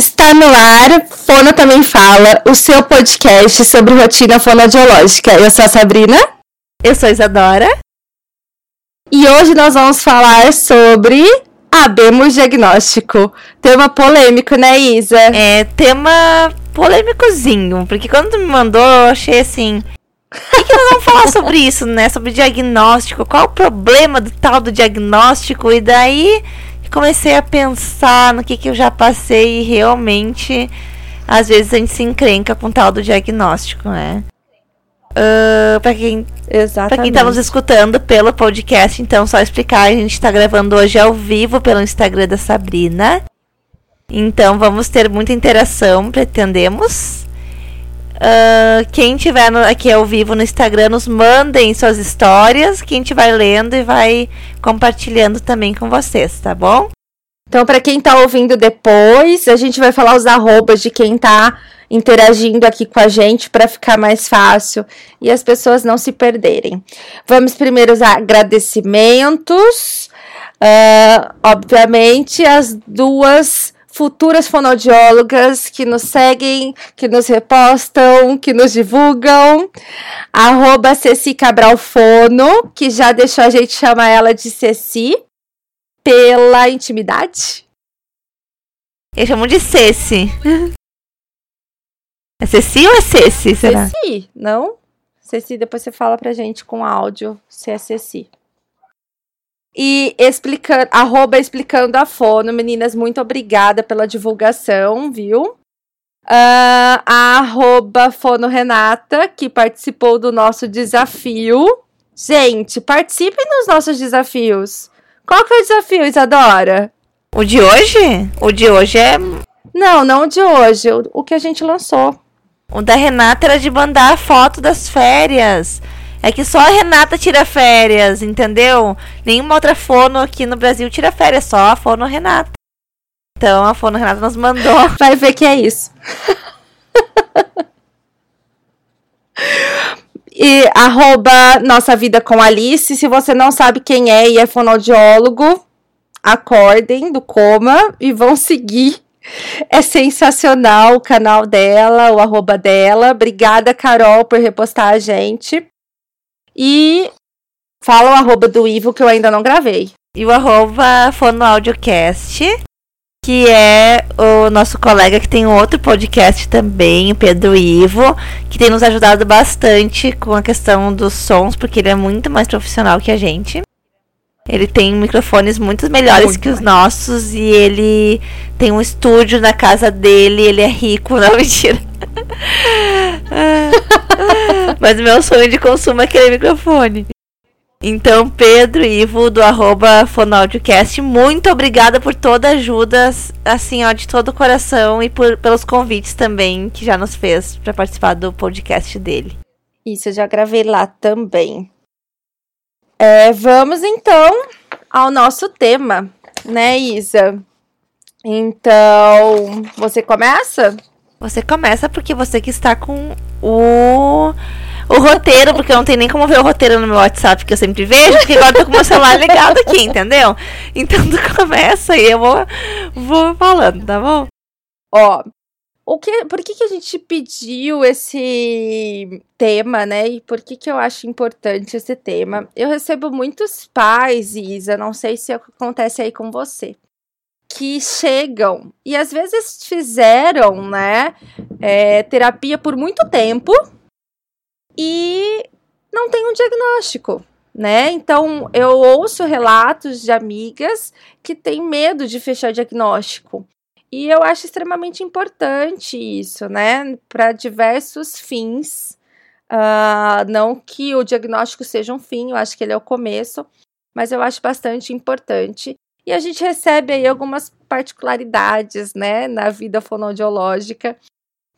Está no ar, Fono Também Fala, o seu podcast sobre rotina fonoaudiológica. Eu sou a Sabrina. Eu sou a Isadora. E hoje nós vamos falar sobre Abemos Diagnóstico. Tema polêmico, né, Isa? É, tema polêmicozinho, porque quando tu me mandou, eu achei assim. O que, que nós vamos falar sobre isso, né? Sobre diagnóstico. Qual o problema do tal do diagnóstico? E daí comecei a pensar no que, que eu já passei e realmente, às vezes a gente se encrenca com o tal do diagnóstico, né? Uh, para quem para quem está nos escutando pelo podcast, então só explicar, a gente está gravando hoje ao vivo pelo Instagram da Sabrina. Então vamos ter muita interação, pretendemos. Uh, quem tiver no, aqui ao vivo no Instagram, nos mandem suas histórias, que a gente vai lendo e vai compartilhando também com vocês, tá bom? Então, para quem tá ouvindo depois, a gente vai falar os arrobas de quem tá interagindo aqui com a gente para ficar mais fácil e as pessoas não se perderem. Vamos primeiro os agradecimentos. Uh, obviamente, as duas futuras fonoaudiólogas que nos seguem, que nos repostam, que nos divulgam. Arroba Ceci Cabral Fono, que já deixou a gente chamar ela de Ceci pela intimidade. Eu chamo de Ceci. É Ceci ou é Ceci, será? Ceci, não? Ceci, depois você fala pra gente com áudio se é Ceci. E explicando, arroba explicando a fono, meninas, muito obrigada pela divulgação, viu? Uh, a arroba fono Renata, que participou do nosso desafio. Gente, participem dos nossos desafios. Qual que é o desafio, Isadora? O de hoje? O de hoje é. Não, não o de hoje. O, o que a gente lançou. O da Renata era de mandar a foto das férias. É que só a Renata tira férias, entendeu? Nenhuma outra fono aqui no Brasil tira férias, só a fono Renata. Então a fono Renata nos mandou. Vai ver que é isso. e arroba Nossa Vida com Alice. Se você não sabe quem é e é fonoaudiólogo, acordem do coma e vão seguir. É sensacional o canal dela, o arroba dela. Obrigada, Carol, por repostar a gente. E fala o arroba do Ivo que eu ainda não gravei. E o arroba Fonoaudiocast, que é o nosso colega que tem outro podcast também, o Pedro Ivo, que tem nos ajudado bastante com a questão dos sons, porque ele é muito mais profissional que a gente. Ele tem microfones muito melhores muito que os nossos e ele tem um estúdio na casa dele, ele é rico, não mentira. Mas meu sonho de consumo é aquele microfone. Então, Pedro e Ivo do arroba Fonoaudiocast, muito obrigada por toda a ajuda, assim, ó, de todo o coração e por, pelos convites também que já nos fez para participar do podcast dele. Isso, eu já gravei lá também. É, vamos então ao nosso tema, né, Isa? Então, você começa? Você começa porque você que está com o o roteiro, porque eu não tenho nem como ver o roteiro no meu WhatsApp, que eu sempre vejo, porque agora eu tô com o meu celular ligado aqui, entendeu? Então tu começa e eu vou, vou falando, tá bom? Ó, o que, por que, que a gente pediu esse tema, né? E por que, que eu acho importante esse tema? Eu recebo muitos pais, Isa, não sei se acontece aí com você, que chegam e às vezes fizeram, né, é, terapia por muito tempo e não tem um diagnóstico, né? Então eu ouço relatos de amigas que têm medo de fechar diagnóstico. E eu acho extremamente importante isso, né? Para diversos fins. Uh, não que o diagnóstico seja um fim, eu acho que ele é o começo, mas eu acho bastante importante. E a gente recebe aí algumas particularidades, né, na vida fonoaudiológica,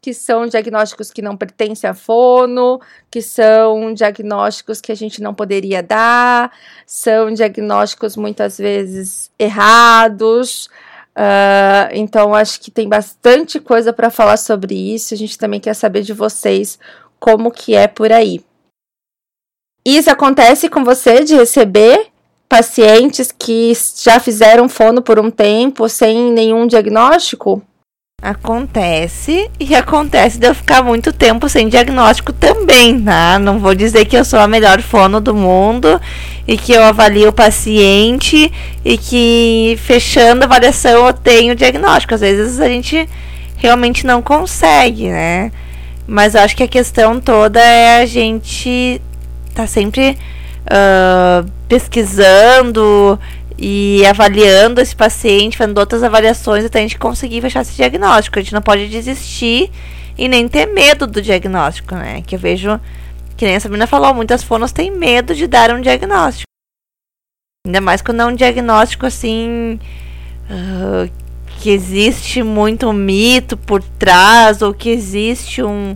que são diagnósticos que não pertencem à fono, que são diagnósticos que a gente não poderia dar, são diagnósticos muitas vezes errados. Uh, então, acho que tem bastante coisa para falar sobre isso. A gente também quer saber de vocês como que é por aí. Isso acontece com você de receber pacientes que já fizeram fono por um tempo sem nenhum diagnóstico? Acontece e acontece de eu ficar muito tempo sem diagnóstico também, tá? Não vou dizer que eu sou a melhor fono do mundo e que eu avalio o paciente e que fechando a avaliação eu tenho diagnóstico. Às vezes a gente realmente não consegue, né? Mas eu acho que a questão toda é a gente tá sempre uh, pesquisando e avaliando esse paciente, fazendo outras avaliações até a gente conseguir fechar esse diagnóstico. A gente não pode desistir e nem ter medo do diagnóstico, né? Que eu vejo, que nem a Sabrina falou, muitas fonos têm medo de dar um diagnóstico. Ainda mais quando é um diagnóstico assim. Uh, que existe muito mito por trás, ou que existe um.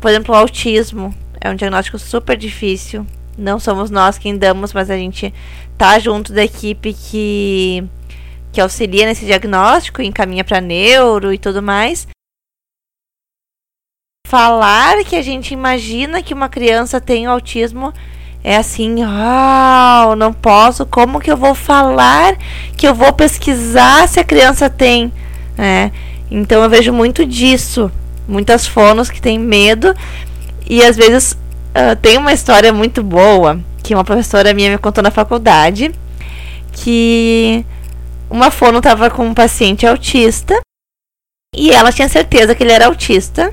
Por exemplo, o autismo. É um diagnóstico super difícil. Não somos nós quem damos, mas a gente tá junto da equipe que, que auxilia nesse diagnóstico, encaminha para neuro e tudo mais. Falar que a gente imagina que uma criança tem autismo é assim, uau, não posso, como que eu vou falar que eu vou pesquisar se a criança tem, né? Então eu vejo muito disso, muitas fonos que têm medo e às vezes uh, tem uma história muito boa que uma professora minha me contou na faculdade que uma fono estava com um paciente autista e ela tinha certeza que ele era autista.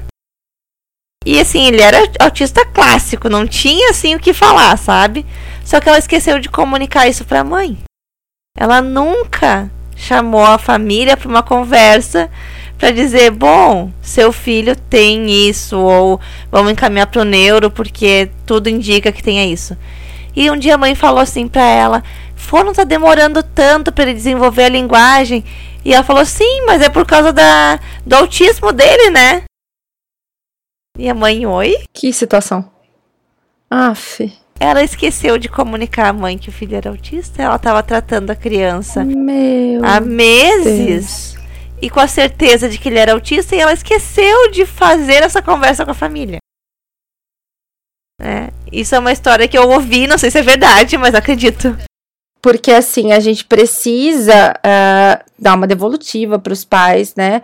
E assim, ele era autista clássico, não tinha assim o que falar, sabe? Só que ela esqueceu de comunicar isso para a mãe. Ela nunca chamou a família para uma conversa para dizer, bom, seu filho tem isso ou vamos encaminhar para o neuro porque tudo indica que tenha isso. E um dia a mãe falou assim para ela: Foram tá demorando tanto para ele desenvolver a linguagem. E ela falou: Sim, mas é por causa da, do autismo dele, né? E a mãe: Oi? Que situação. Aff. Ela esqueceu de comunicar à mãe que o filho era autista. Ela estava tratando a criança Meu há meses. Deus. E com a certeza de que ele era autista, e ela esqueceu de fazer essa conversa com a família. É, isso é uma história que eu ouvi, não sei se é verdade, mas acredito. Porque assim, a gente precisa uh, dar uma devolutiva para os pais, né?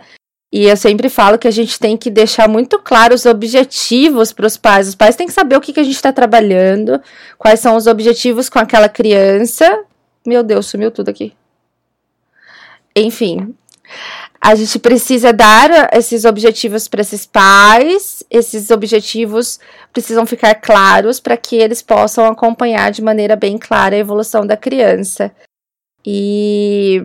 E eu sempre falo que a gente tem que deixar muito claro os objetivos para os pais. Os pais têm que saber o que, que a gente está trabalhando, quais são os objetivos com aquela criança. Meu Deus, sumiu tudo aqui. Enfim, a gente precisa dar esses objetivos para esses pais, esses objetivos precisam ficar claros para que eles possam acompanhar de maneira bem clara a evolução da criança. E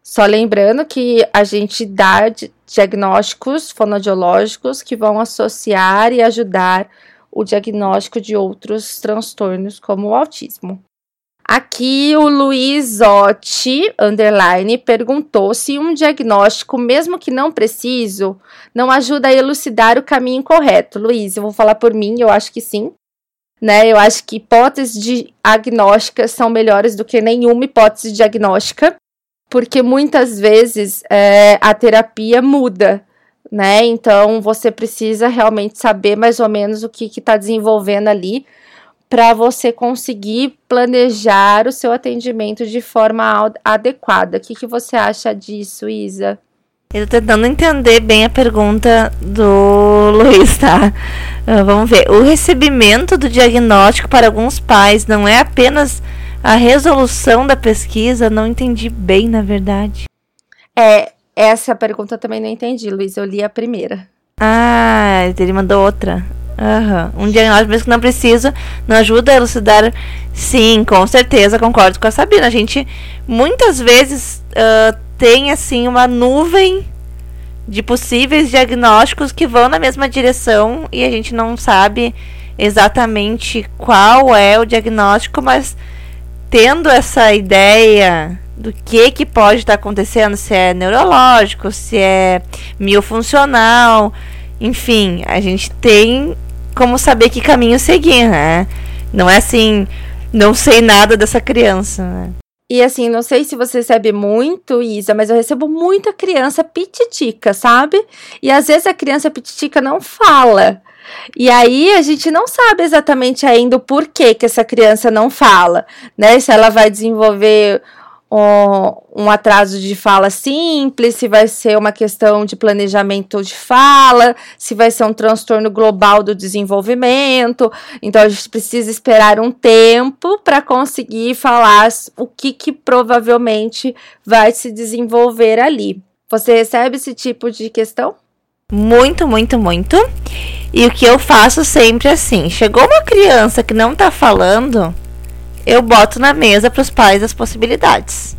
só lembrando que a gente dá diagnósticos fonodiológicos que vão associar e ajudar o diagnóstico de outros transtornos, como o autismo. Aqui o Luizotti, underline, perguntou se um diagnóstico, mesmo que não preciso, não ajuda a elucidar o caminho correto. Luiz, eu vou falar por mim, eu acho que sim. Né? Eu acho que hipóteses diagnósticas são melhores do que nenhuma hipótese diagnóstica, porque muitas vezes é, a terapia muda, né? Então você precisa realmente saber mais ou menos o que está desenvolvendo ali para você conseguir planejar o seu atendimento de forma adequada. O que, que você acha disso, Isa? Eu tô tentando entender bem a pergunta do Luiz, tá? Uh, vamos ver. O recebimento do diagnóstico para alguns pais não é apenas a resolução da pesquisa? Não entendi bem, na verdade. É, essa pergunta também não entendi, Luiz. Eu li a primeira. Ah, ele mandou outra. Uhum. Um diagnóstico mesmo que não precisa, não ajuda a elucidar. Sim, com certeza, concordo com a Sabina. A gente muitas vezes uh, tem assim uma nuvem de possíveis diagnósticos que vão na mesma direção e a gente não sabe exatamente qual é o diagnóstico, mas tendo essa ideia do que que pode estar acontecendo, se é neurológico, se é miofuncional, enfim, a gente tem como saber que caminho seguir, né? Não é assim, não sei nada dessa criança, né? E assim, não sei se você recebe muito, Isa, mas eu recebo muita criança pititica, sabe? E às vezes a criança pititica não fala. E aí a gente não sabe exatamente ainda o porquê que essa criança não fala, né? Se ela vai desenvolver um atraso de fala simples, se vai ser uma questão de planejamento de fala, se vai ser um transtorno global do desenvolvimento. Então a gente precisa esperar um tempo para conseguir falar o que, que provavelmente vai se desenvolver ali. Você recebe esse tipo de questão? Muito, muito, muito. E o que eu faço sempre é assim: chegou uma criança que não tá falando, eu boto na mesa para os pais as possibilidades.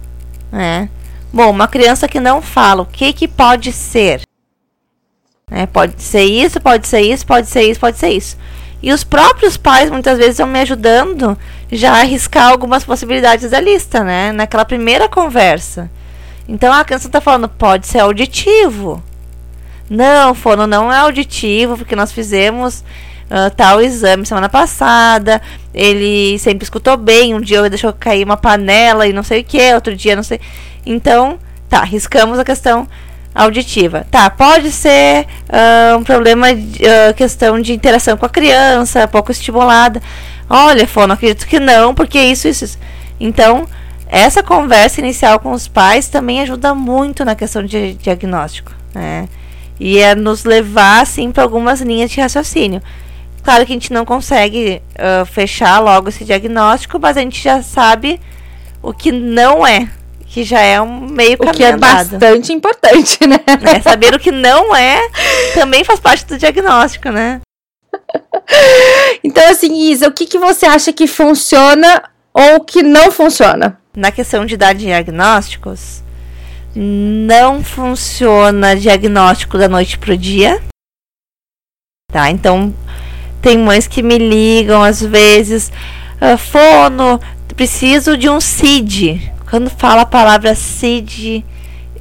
Né? Bom, uma criança que não fala, o que, que pode ser? É, pode ser isso, pode ser isso, pode ser isso, pode ser isso. E os próprios pais muitas vezes estão me ajudando já a arriscar algumas possibilidades da lista, né? Naquela primeira conversa. Então a criança está falando, pode ser auditivo. Não, fono não é auditivo, porque nós fizemos uh, tal exame semana passada, ele sempre escutou bem, um dia deixou cair uma panela e não sei o que, outro dia não sei. Então, tá, riscamos a questão auditiva. Tá, pode ser uh, um problema, uh, questão de interação com a criança, pouco estimulada. Olha, Fono, acredito que não, porque isso, isso, isso. Então, essa conversa inicial com os pais também ajuda muito na questão de diagnóstico, né? E é nos levar, assim, para algumas linhas de raciocínio. Claro que a gente não consegue uh, fechar logo esse diagnóstico, mas a gente já sabe o que não é, que já é um meio caminho O que é bastante importante, né? É, saber o que não é também faz parte do diagnóstico, né? Então, assim, Isa, o que, que você acha que funciona ou que não funciona? Na questão de dar diagnósticos, não funciona diagnóstico da noite pro dia. Tá? Então, tem mães que me ligam às vezes, ah, fono, preciso de um CID. Quando fala a palavra CID,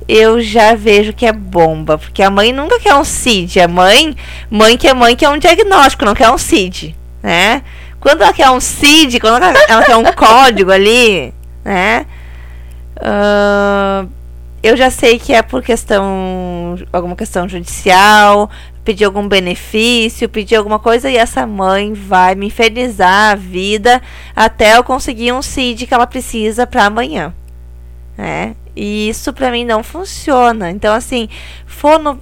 eu já vejo que é bomba, porque a mãe nunca quer um CID, a mãe, mãe que é mãe quer um diagnóstico, não quer um CID, né? Quando ela quer um CID, quando ela, ela quer um código ali, né? Uh, eu já sei que é por questão, alguma questão judicial, pedir algum benefício, pedir alguma coisa e essa mãe vai me infernizar a vida até eu conseguir um CID que ela precisa para amanhã, né? E isso para mim não funciona. Então assim, fono,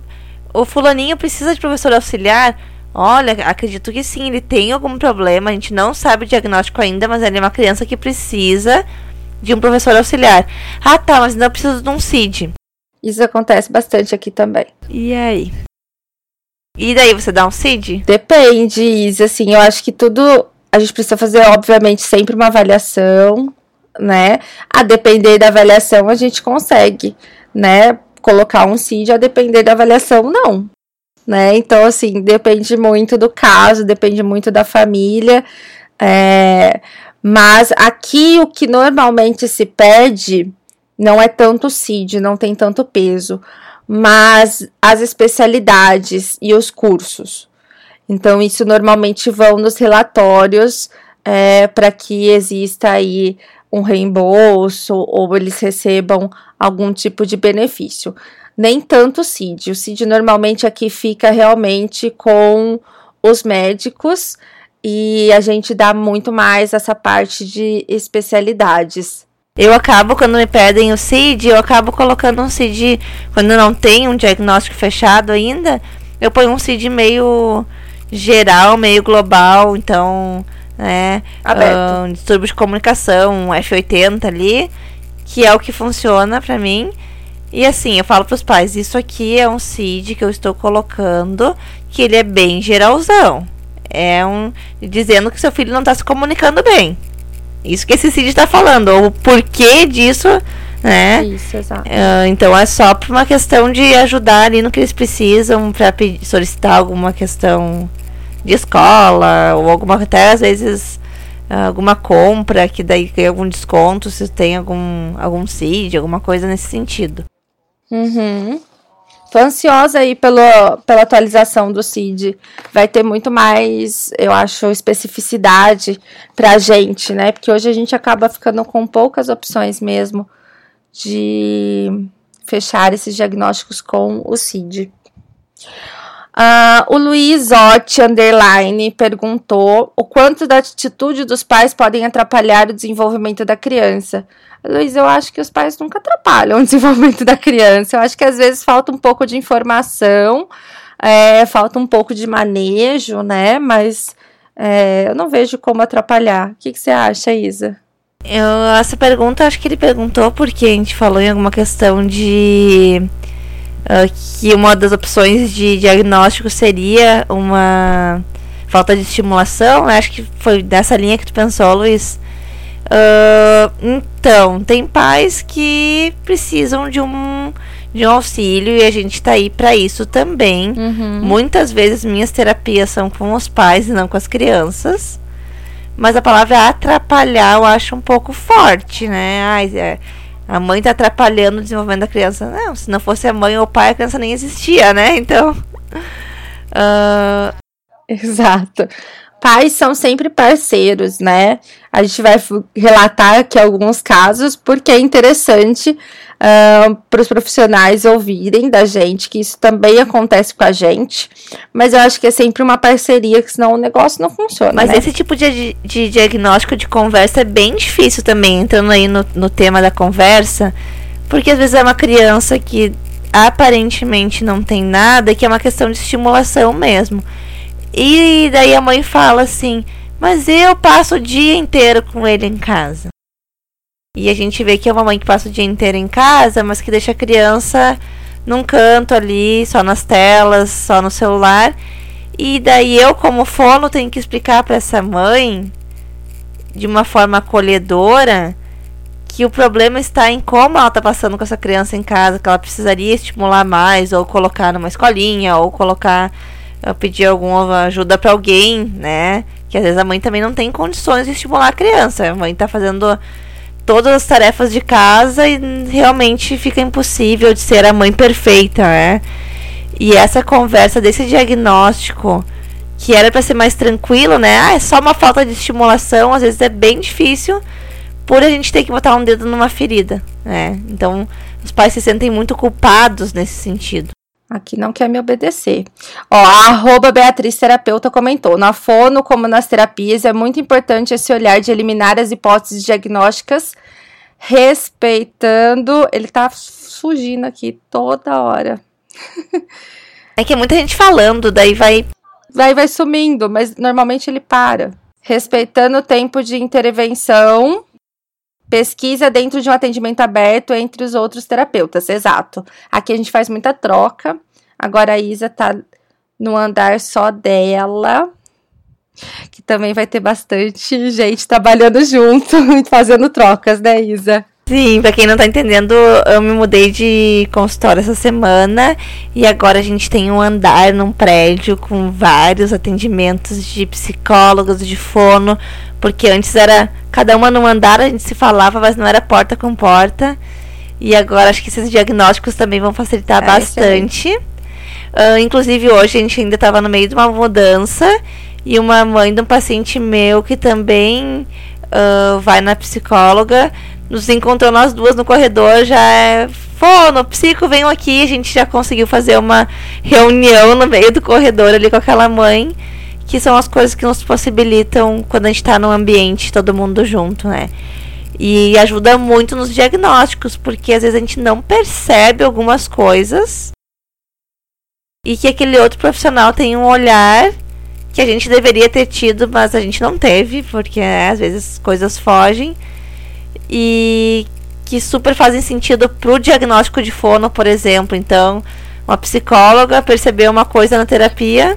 o fulaninho precisa de professor auxiliar. Olha, acredito que sim, ele tem algum problema, a gente não sabe o diagnóstico ainda, mas ele é uma criança que precisa de um professor auxiliar. Ah, tá, mas ainda precisa de um CID. Isso acontece bastante aqui também. E aí? E daí você dá um CID? Depende, Isa. Assim, eu acho que tudo. A gente precisa fazer, obviamente, sempre uma avaliação, né? A depender da avaliação, a gente consegue, né? Colocar um CID, a depender da avaliação, não. Né? Então, assim, depende muito do caso, depende muito da família. É... Mas aqui o que normalmente se pede não é tanto CID, não tem tanto peso mas as especialidades e os cursos. Então, isso normalmente vão nos relatórios é, para que exista aí um reembolso ou eles recebam algum tipo de benefício. Nem tanto o CID. O CID normalmente aqui fica realmente com os médicos e a gente dá muito mais essa parte de especialidades. Eu acabo, quando me pedem o CID, eu acabo colocando um CID, quando não tem um diagnóstico fechado ainda, eu ponho um CID meio geral, meio global, então, né, Aberto. Um distúrbio de comunicação, um F80 ali, que é o que funciona para mim. E assim, eu falo para os pais, isso aqui é um CID que eu estou colocando, que ele é bem geralzão. É um dizendo que seu filho não está se comunicando bem. Isso que esse Cid está falando, o porquê disso, né? Isso, exato. Uh, então é só por uma questão de ajudar ali no que eles precisam para solicitar alguma questão de escola ou alguma até às vezes alguma compra que daí tem algum desconto se tem algum algum CID, alguma coisa nesse sentido. Uhum. Tô ansiosa aí pelo, pela atualização do CID. Vai ter muito mais, eu acho, especificidade pra gente, né? Porque hoje a gente acaba ficando com poucas opções mesmo de fechar esses diagnósticos com o CID. Uh, o Luiz Otti, underline, perguntou o quanto da atitude dos pais podem atrapalhar o desenvolvimento da criança. Luiz, eu acho que os pais nunca atrapalham o desenvolvimento da criança. Eu acho que às vezes falta um pouco de informação, é, falta um pouco de manejo, né? Mas é, eu não vejo como atrapalhar. O que, que você acha, Isa? Eu, essa pergunta, acho que ele perguntou porque a gente falou em alguma questão de uh, que uma das opções de diagnóstico seria uma falta de estimulação. Acho que foi dessa linha que tu pensou, Luiz. Uh, então, tem pais que precisam de um, de um auxílio e a gente está aí para isso também. Uhum. Muitas vezes minhas terapias são com os pais e não com as crianças. Mas a palavra atrapalhar eu acho um pouco forte, né? Ai, é, a mãe tá atrapalhando o desenvolvimento da criança. Não, se não fosse a mãe ou o pai, a criança nem existia, né? Então. Uh... Exato. Pais são sempre parceiros, né? A gente vai relatar aqui alguns casos, porque é interessante uh, para os profissionais ouvirem da gente que isso também acontece com a gente. Mas eu acho que é sempre uma parceria, que senão o negócio não funciona. Mas né? esse tipo de, de diagnóstico de conversa é bem difícil também, entrando aí no, no tema da conversa, porque às vezes é uma criança que aparentemente não tem nada, que é uma questão de estimulação mesmo. E daí a mãe fala assim: Mas eu passo o dia inteiro com ele em casa. E a gente vê que é uma mãe que passa o dia inteiro em casa, mas que deixa a criança num canto ali, só nas telas, só no celular. E daí eu, como fono, tenho que explicar para essa mãe, de uma forma acolhedora, que o problema está em como ela está passando com essa criança em casa, que ela precisaria estimular mais, ou colocar numa escolinha, ou colocar, pedir alguma ajuda para alguém, né? Que às vezes a mãe também não tem condições de estimular a criança. A mãe está fazendo todas as tarefas de casa e realmente fica impossível de ser a mãe perfeita, né? E essa conversa desse diagnóstico, que era para ser mais tranquilo, né? Ah, é só uma falta de estimulação, às vezes é bem difícil por a gente ter que botar um dedo numa ferida, né? Então, os pais se sentem muito culpados nesse sentido. Aqui não quer me obedecer. Ó, a arroba Beatriz Terapeuta comentou: na fono, como nas terapias, é muito importante esse olhar de eliminar as hipóteses diagnósticas, respeitando. Ele tá fugindo aqui toda hora. é que é muita gente falando, daí vai. Daí vai sumindo, mas normalmente ele para. Respeitando o tempo de intervenção Pesquisa dentro de um atendimento aberto entre os outros terapeutas, exato. Aqui a gente faz muita troca. Agora a Isa tá no andar só dela, que também vai ter bastante gente trabalhando junto, fazendo trocas, né, Isa? Sim, pra quem não tá entendendo, eu me mudei de consultório essa semana e agora a gente tem um andar num prédio com vários atendimentos de psicólogos, de fono, porque antes era cada uma num andar, a gente se falava, mas não era porta com porta. E agora acho que esses diagnósticos também vão facilitar é, bastante. Uh, inclusive hoje a gente ainda estava no meio de uma mudança e uma mãe de um paciente meu que também uh, vai na psicóloga nos encontrou nós duas no corredor, já é fono, psico, venham aqui. A gente já conseguiu fazer uma reunião no meio do corredor ali com aquela mãe, que são as coisas que nos possibilitam quando a gente está no ambiente, todo mundo junto, né? E ajuda muito nos diagnósticos, porque às vezes a gente não percebe algumas coisas e que aquele outro profissional tem um olhar que a gente deveria ter tido, mas a gente não teve, porque né, às vezes coisas fogem e que super fazem sentido pro diagnóstico de fono, por exemplo. Então, uma psicóloga percebeu uma coisa na terapia,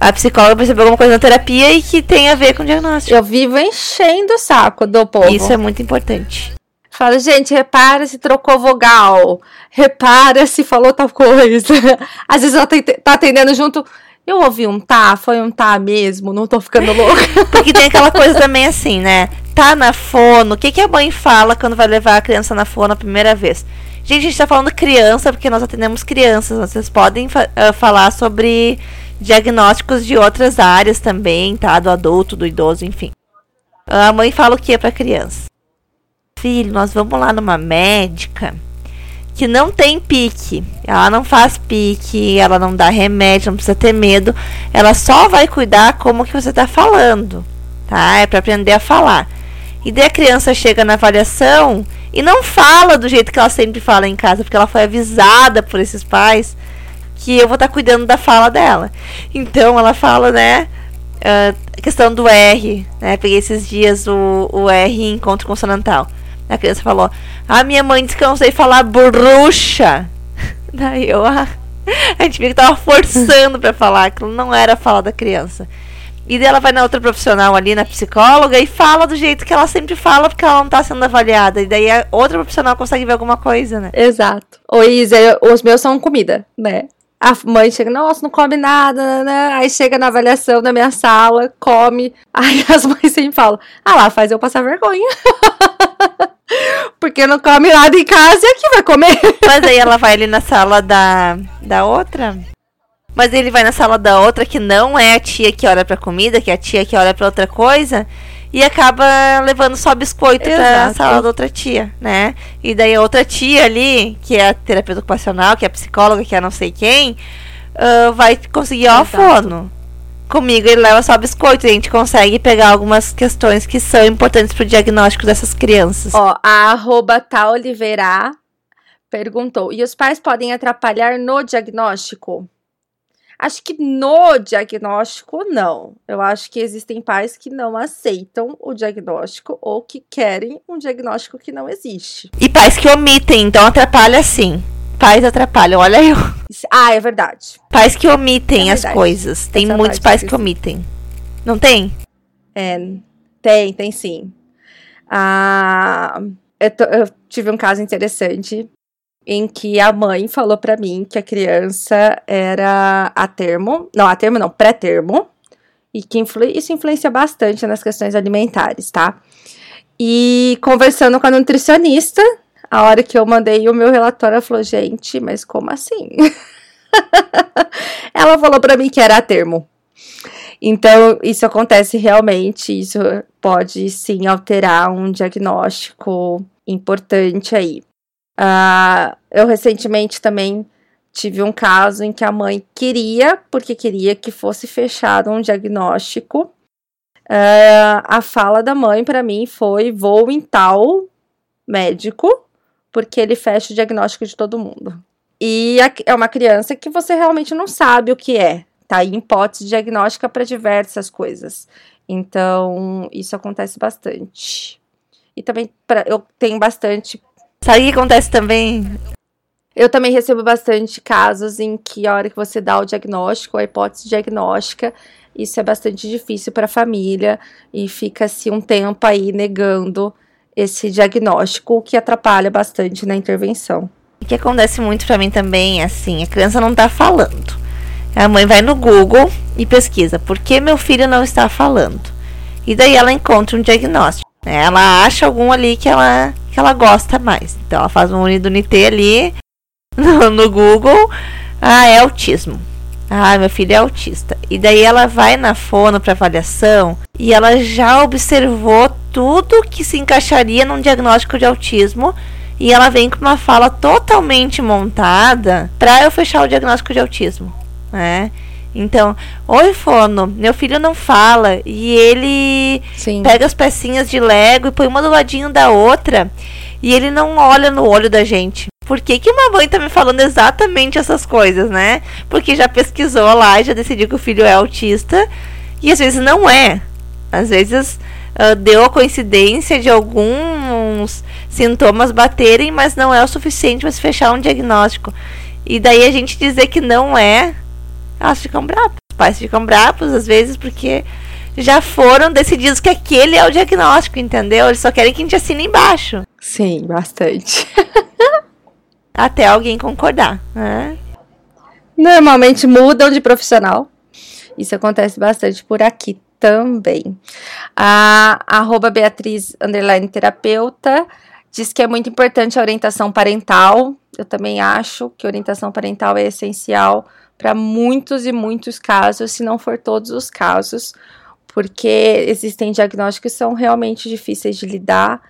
a psicóloga percebeu alguma coisa na terapia e que tem a ver com o diagnóstico. Eu vivo enchendo o saco do povo. Isso é muito importante. Fala, gente, repara se trocou vogal. Repara se falou tal coisa. Às vezes ela tá, tá atendendo junto. Eu ouvi um tá, foi um tá mesmo, não tô ficando louca. Porque tem aquela coisa também assim, né? Tá na fono, o que, que a mãe fala quando vai levar a criança na fono a primeira vez? Gente, a gente tá falando criança porque nós atendemos crianças. Vocês podem fa uh, falar sobre diagnósticos de outras áreas também, tá? Do adulto, do idoso, enfim. A mãe fala o que é pra criança? Filho, nós vamos lá numa médica que não tem pique. Ela não faz pique, ela não dá remédio, não precisa ter medo. Ela só vai cuidar como que você está falando, tá? É para aprender a falar. E daí a criança chega na avaliação e não fala do jeito que ela sempre fala em casa, porque ela foi avisada por esses pais que eu vou estar tá cuidando da fala dela. Então ela fala, né? Uh, a questão do R, né? Peguei esses dias o, o R em encontro consonantal. A criança falou: A minha mãe disse que eu não sei falar bruxa. Daí eu. A, a gente viu que tava forçando para falar, aquilo não era a fala da criança. E daí ela vai na outra profissional ali, na psicóloga, e fala do jeito que ela sempre fala, porque ela não tá sendo avaliada. E daí a outra profissional consegue ver alguma coisa, né? Exato. Ô, Isa, os meus são comida, né? A mãe chega, nossa, não come nada, né? Aí chega na avaliação da minha sala, come. Aí as mães sempre falam, ah lá, faz eu passar vergonha. Porque não come nada em casa e aqui vai comer. Mas aí ela vai ali na sala da, da outra. Mas ele vai na sala da outra que não é a tia que olha pra comida, que é a tia que olha pra outra coisa. E acaba levando só biscoito Exato. pra sala da outra tia, né? E daí a outra tia ali, que é a terapeuta ocupacional, que é a psicóloga, que é não sei quem, uh, vai conseguir, ó, fono comigo ele leva só biscoito. E a gente consegue pegar algumas questões que são importantes para o diagnóstico dessas crianças. Ó, a arroba tá Oliveira perguntou: e os pais podem atrapalhar no diagnóstico? Acho que no diagnóstico, não. Eu acho que existem pais que não aceitam o diagnóstico ou que querem um diagnóstico que não existe. E pais que omitem, então atrapalha sim. Pais atrapalham, olha eu. Ah, é verdade. Pais que omitem é as coisas. Tem Essa muitos pais que omitem. Não tem? É, tem, tem sim. Ah, eu, tô, eu tive um caso interessante em que a mãe falou para mim que a criança era a termo, não, a termo não, pré-termo, e que influ, isso influencia bastante nas questões alimentares, tá? E conversando com a nutricionista, a hora que eu mandei o meu relatório, ela falou: gente, mas como assim? ela falou para mim que era a termo. Então, isso acontece realmente, isso pode sim alterar um diagnóstico importante aí. Uh, eu recentemente também tive um caso em que a mãe queria, porque queria que fosse fechado um diagnóstico. Uh, a fala da mãe para mim foi: vou em tal médico porque ele fecha o diagnóstico de todo mundo. E é uma criança que você realmente não sabe o que é, tá? Em hipótese diagnóstica para diversas coisas. Então, isso acontece bastante. E também pra, eu tenho bastante. Sabe o que acontece também? Eu também recebo bastante casos em que a hora que você dá o diagnóstico, a hipótese diagnóstica, isso é bastante difícil para a família e fica-se um tempo aí negando esse diagnóstico, o que atrapalha bastante na intervenção. O que acontece muito para mim também é assim, a criança não tá falando. A mãe vai no Google e pesquisa por que meu filho não está falando. E daí ela encontra um diagnóstico. Né? Ela acha algum ali que ela, que ela gosta mais. Então ela faz um unidunité ali no, no Google. Ah, é autismo. Ah, meu filho é autista. E daí ela vai na fono para avaliação e ela já observou tudo que se encaixaria num diagnóstico de autismo e ela vem com uma fala totalmente montada para eu fechar o diagnóstico de autismo, né? Então, oi fono, meu filho não fala e ele Sim. pega as pecinhas de Lego e põe uma do ladinho da outra e ele não olha no olho da gente por que, que uma mãe tá me falando exatamente essas coisas, né? Porque já pesquisou lá e já decidiu que o filho é autista. E às vezes não é. Às vezes uh, deu a coincidência de alguns sintomas baterem, mas não é o suficiente para se fechar um diagnóstico. E daí a gente dizer que não é, elas ficam bravas. Os pais ficam bravos às vezes porque já foram decididos que aquele é o diagnóstico, entendeu? Eles só querem que a gente assine embaixo. Sim, bastante. até alguém concordar. Né? Normalmente mudam de profissional. Isso acontece bastante por aqui também. A arroba Beatriz underline terapeuta diz que é muito importante a orientação parental. Eu também acho que orientação parental é essencial para muitos e muitos casos, se não for todos os casos, porque existem diagnósticos que são realmente difíceis de lidar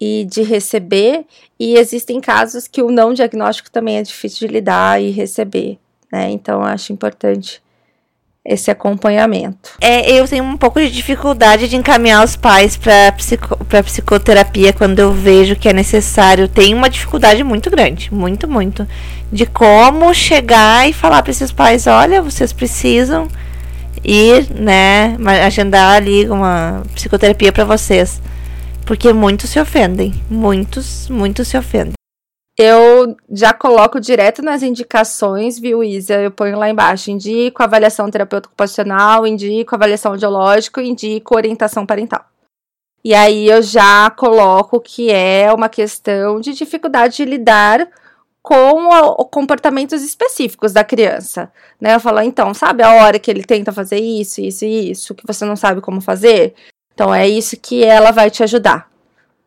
e de receber, e existem casos que o não diagnóstico também é difícil de lidar e receber, né? Então eu acho importante esse acompanhamento. É, eu tenho um pouco de dificuldade de encaminhar os pais para psico, psicoterapia quando eu vejo que é necessário. Tenho uma dificuldade muito grande, muito, muito, de como chegar e falar para esses pais: olha, vocês precisam ir, né, agendar ali uma psicoterapia para vocês. Porque muitos se ofendem. Muitos, muitos se ofendem. Eu já coloco direto nas indicações, viu, Isa? Eu ponho lá embaixo. Indico avaliação terapêutica ocupacional, indico avaliação audiológica, indico orientação parental. E aí eu já coloco que é uma questão de dificuldade de lidar com o, comportamentos específicos da criança, né? Eu falo, então, sabe a hora que ele tenta fazer isso, isso e isso, que você não sabe como fazer? Então é isso que ela vai te ajudar.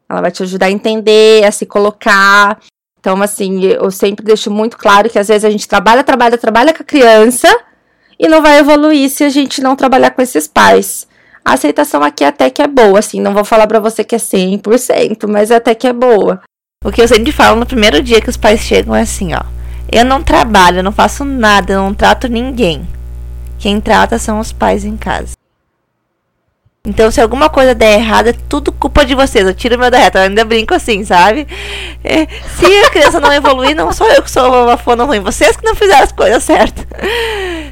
Ela vai te ajudar a entender, a se colocar. Então, assim, eu sempre deixo muito claro que às vezes a gente trabalha, trabalha, trabalha com a criança e não vai evoluir se a gente não trabalhar com esses pais. A aceitação aqui até que é boa, assim, não vou falar para você que é 100%, mas até que é boa. O que eu sempre falo no primeiro dia que os pais chegam é assim, ó. Eu não trabalho, eu não faço nada, eu não trato ninguém. Quem trata são os pais em casa. Então, se alguma coisa der errado, é tudo culpa de vocês. Eu tiro meu da reta. Eu ainda brinco assim, sabe? É, se a criança não evoluir, não sou eu que sou uma fono ruim. Vocês que não fizeram as coisas certas.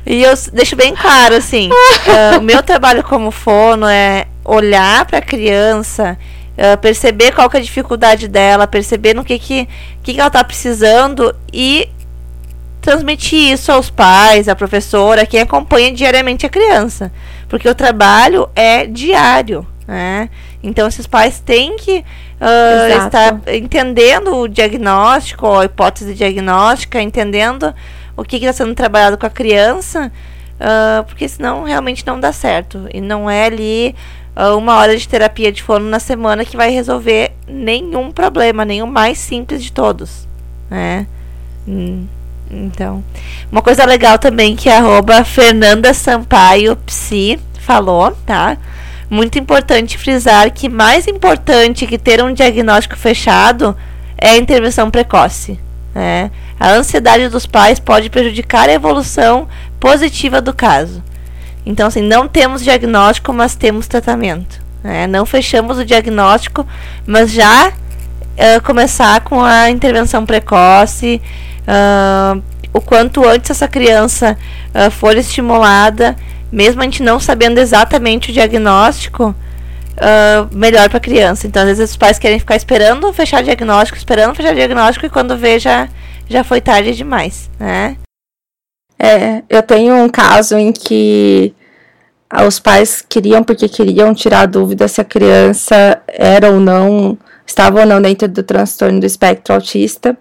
E eu deixo bem claro, assim. uh, o meu trabalho como fono é olhar para a criança, uh, perceber qual que é a dificuldade dela, perceber no que, que, que, que ela está precisando e transmitir isso aos pais, à professora, quem acompanha diariamente a criança porque o trabalho é diário, né? Então esses pais têm que uh, estar entendendo o diagnóstico, a hipótese diagnóstica, entendendo o que está sendo trabalhado com a criança, uh, porque senão realmente não dá certo. E não é ali uh, uma hora de terapia de fono na semana que vai resolver nenhum problema, nem o mais simples de todos, né? Hum. Então, uma coisa legal também que arroba Fernanda Sampaio Psi falou, tá? Muito importante frisar que mais importante que ter um diagnóstico fechado é a intervenção precoce. Né? A ansiedade dos pais pode prejudicar a evolução positiva do caso. Então, assim, não temos diagnóstico, mas temos tratamento. Né? Não fechamos o diagnóstico, mas já uh, começar com a intervenção precoce, uh, o quanto antes essa criança uh, for estimulada, mesmo a gente não sabendo exatamente o diagnóstico, uh, melhor para a criança. Então, às vezes os pais querem ficar esperando fechar diagnóstico, esperando fechar diagnóstico, e quando vê já, já foi tarde demais, né? É, eu tenho um caso em que os pais queriam, porque queriam tirar a dúvida se a criança era ou não, estava ou não dentro do transtorno do espectro autista.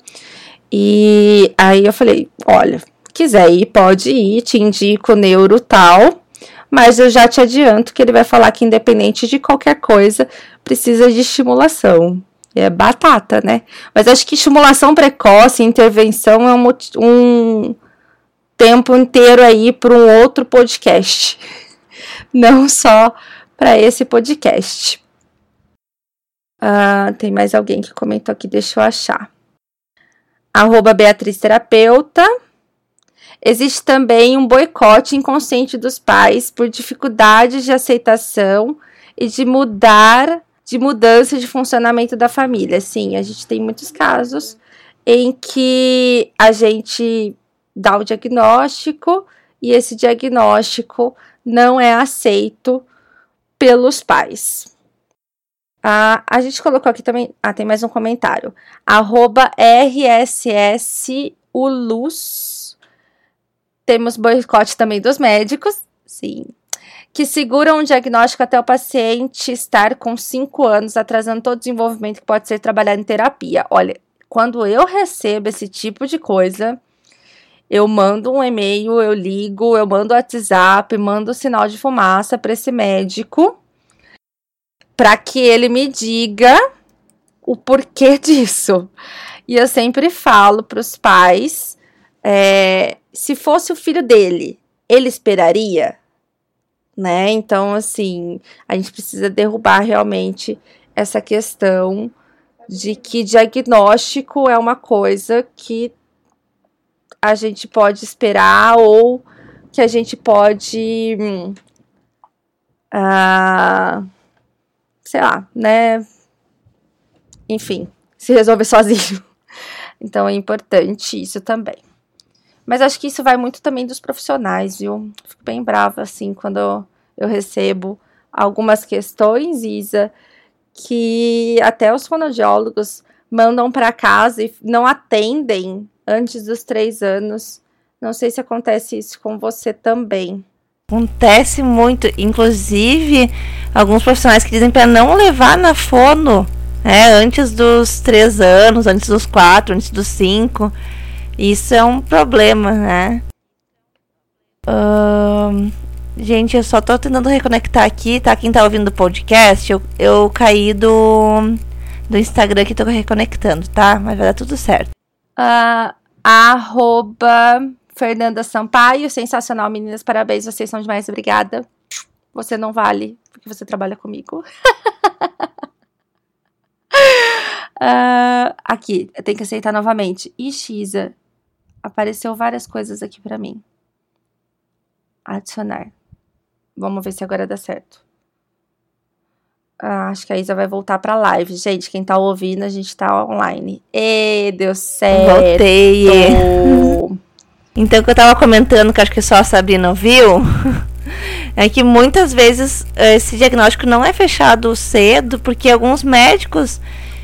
E aí eu falei: olha, quiser ir, pode ir, te indico neuro tal, mas eu já te adianto que ele vai falar que, independente de qualquer coisa, precisa de estimulação. É batata, né? Mas acho que estimulação precoce, intervenção é um, um tempo inteiro aí para um outro podcast, não só para esse podcast. Uh, tem mais alguém que comentou aqui, deixa eu achar arroba Beatriz Terapeuta. Existe também um boicote inconsciente dos pais por dificuldades de aceitação e de mudar, de mudança de funcionamento da família. Sim, a gente tem muitos casos em que a gente dá o diagnóstico e esse diagnóstico não é aceito pelos pais. Ah, a gente colocou aqui também. Ah, tem mais um comentário. Arroba RSSULUS. Temos boicote também dos médicos. Sim. Que seguram o diagnóstico até o paciente estar com 5 anos, atrasando todo o desenvolvimento que pode ser trabalhado em terapia. Olha, quando eu recebo esse tipo de coisa, eu mando um e-mail, eu ligo, eu mando WhatsApp, mando sinal de fumaça para esse médico para que ele me diga o porquê disso. E eu sempre falo para os pais: é, se fosse o filho dele, ele esperaria? Né? Então, assim, a gente precisa derrubar realmente essa questão de que diagnóstico é uma coisa que a gente pode esperar ou que a gente pode. Uh, sei lá, né? Enfim, se resolver sozinho. Então é importante isso também. Mas acho que isso vai muito também dos profissionais, viu? Fico bem brava, assim, quando eu, recebo algumas questões, Isa, que até os fonoaudiólogos mandam para casa e não atendem antes dos três anos. Não sei se acontece isso com você também. Acontece muito, inclusive alguns profissionais que dizem para não levar na fono, né, antes dos três anos, antes dos quatro, antes dos cinco. Isso é um problema, né? Gente, eu só tô tentando reconectar aqui, tá? Quem tá ouvindo o podcast, eu, eu caí do, do Instagram que tô reconectando, tá? Mas vai dar tudo certo. Uh, arroba Fernanda Sampaio, sensacional, meninas, parabéns, vocês são demais, obrigada. Você não vale, porque você trabalha comigo. uh, aqui, eu tenho que aceitar novamente. E Xisa, apareceu várias coisas aqui para mim. Adicionar. Vamos ver se agora dá certo. Ah, acho que a Isa vai voltar pra live. Gente, quem tá ouvindo, a gente tá online. E deu certo. Voltei. então, o que eu tava comentando, que acho que só a Sabrina viu, é que muitas vezes esse diagnóstico não é fechado cedo, porque alguns médicos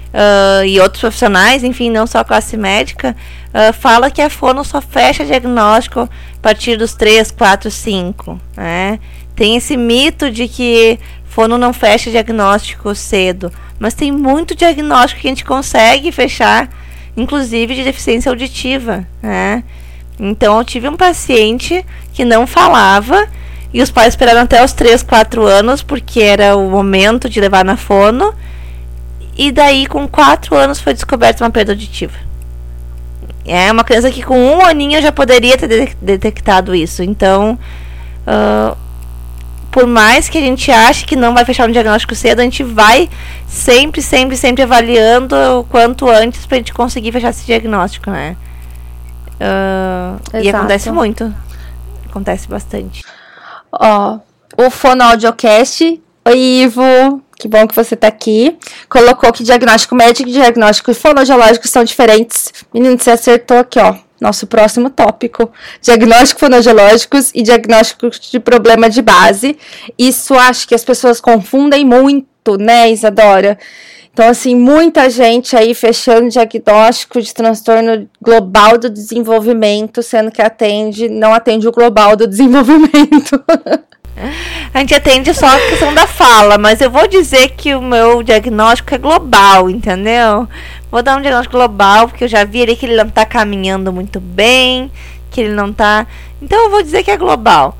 uh, e outros profissionais, enfim, não só a classe médica, uh, fala que a fono só fecha diagnóstico a partir dos 3, 4, 5. Né? Tem esse mito de que fono não fecha diagnóstico cedo, mas tem muito diagnóstico que a gente consegue fechar, inclusive de deficiência auditiva. Né? Então, eu tive um paciente que não falava e os pais esperaram até os 3, 4 anos, porque era o momento de levar na fono. E daí, com 4 anos, foi descoberta uma perda auditiva. É uma criança que com um aninho já poderia ter detectado isso. Então, uh, por mais que a gente ache que não vai fechar um diagnóstico cedo, a gente vai sempre, sempre, sempre avaliando o quanto antes para a gente conseguir fechar esse diagnóstico, né? Uh, e acontece muito. Acontece bastante. Ó, o Fonoaudiocast. Oi, Ivo. Que bom que você tá aqui. Colocou que diagnóstico médico e diagnóstico fonoaudiológico são diferentes. Menino, você acertou aqui, ó. Nosso próximo tópico: diagnóstico fonoaudiológicos e diagnósticos de problema de base. Isso acho que as pessoas confundem muito, né, Isadora? Então, assim, muita gente aí fechando diagnóstico de transtorno global do desenvolvimento, sendo que atende, não atende o global do desenvolvimento. A gente atende só a questão da fala, mas eu vou dizer que o meu diagnóstico é global, entendeu? Vou dar um diagnóstico global, porque eu já vi ali que ele não tá caminhando muito bem, que ele não tá. Então eu vou dizer que é global.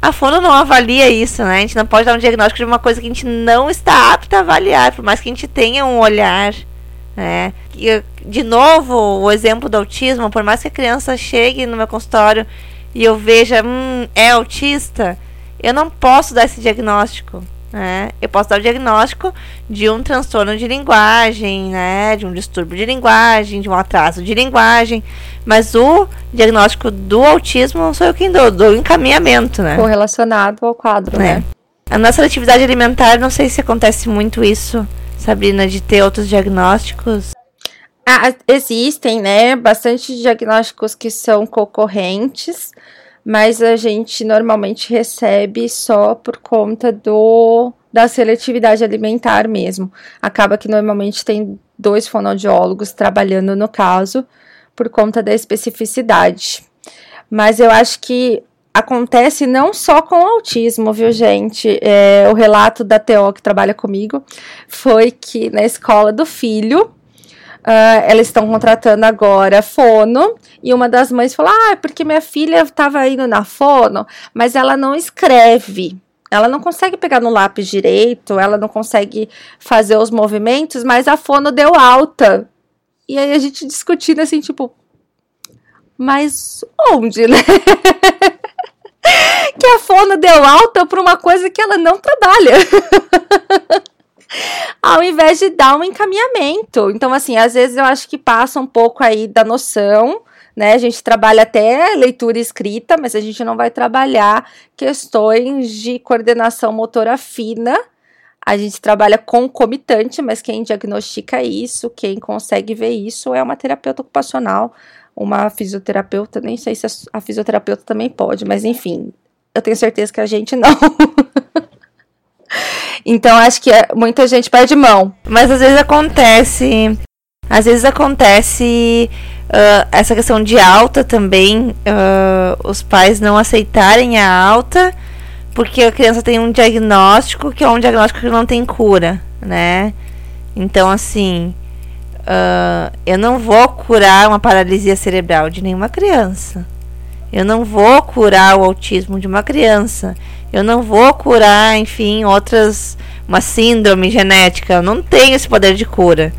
A fono não avalia isso, né? A gente não pode dar um diagnóstico de uma coisa que a gente não está apta a avaliar, por mais que a gente tenha um olhar, né? E, de novo, o exemplo do autismo, por mais que a criança chegue no meu consultório e eu veja, hum, é autista, eu não posso dar esse diagnóstico. Né? Eu posso dar o diagnóstico de um transtorno de linguagem, né? de um distúrbio de linguagem, de um atraso de linguagem, mas o diagnóstico do autismo não sou eu quem dou, dou encaminhamento. Né? Correlacionado ao quadro, né? A nossa atividade alimentar, não sei se acontece muito isso, Sabrina, de ter outros diagnósticos. Ah, existem, né? Bastante diagnósticos que são concorrentes mas a gente normalmente recebe só por conta do da seletividade alimentar mesmo. Acaba que normalmente tem dois fonoaudiólogos trabalhando no caso por conta da especificidade. Mas eu acho que acontece não só com autismo, viu, gente? É, o relato da TO que trabalha comigo foi que na escola do filho Uh, elas estão contratando agora fono. E uma das mães falou: Ah, porque minha filha estava indo na fono, mas ela não escreve. Ela não consegue pegar no lápis direito, ela não consegue fazer os movimentos, mas a fono deu alta. E aí a gente discutindo assim, tipo, mas onde, né? que a fono deu alta para uma coisa que ela não trabalha. ao invés de dar um encaminhamento. Então, assim, às vezes eu acho que passa um pouco aí da noção, né? A gente trabalha até leitura escrita, mas a gente não vai trabalhar questões de coordenação motora fina. A gente trabalha concomitante, mas quem diagnostica isso, quem consegue ver isso é uma terapeuta ocupacional, uma fisioterapeuta, nem sei se a fisioterapeuta também pode, mas enfim, eu tenho certeza que a gente não. Então acho que é, muita gente perde mão. Mas às vezes acontece. Às vezes acontece uh, essa questão de alta também. Uh, os pais não aceitarem a alta porque a criança tem um diagnóstico que é um diagnóstico que não tem cura, né? Então, assim, uh, eu não vou curar uma paralisia cerebral de nenhuma criança. Eu não vou curar o autismo de uma criança. Eu não vou curar, enfim, outras. Uma síndrome genética. Eu não tenho esse poder de cura.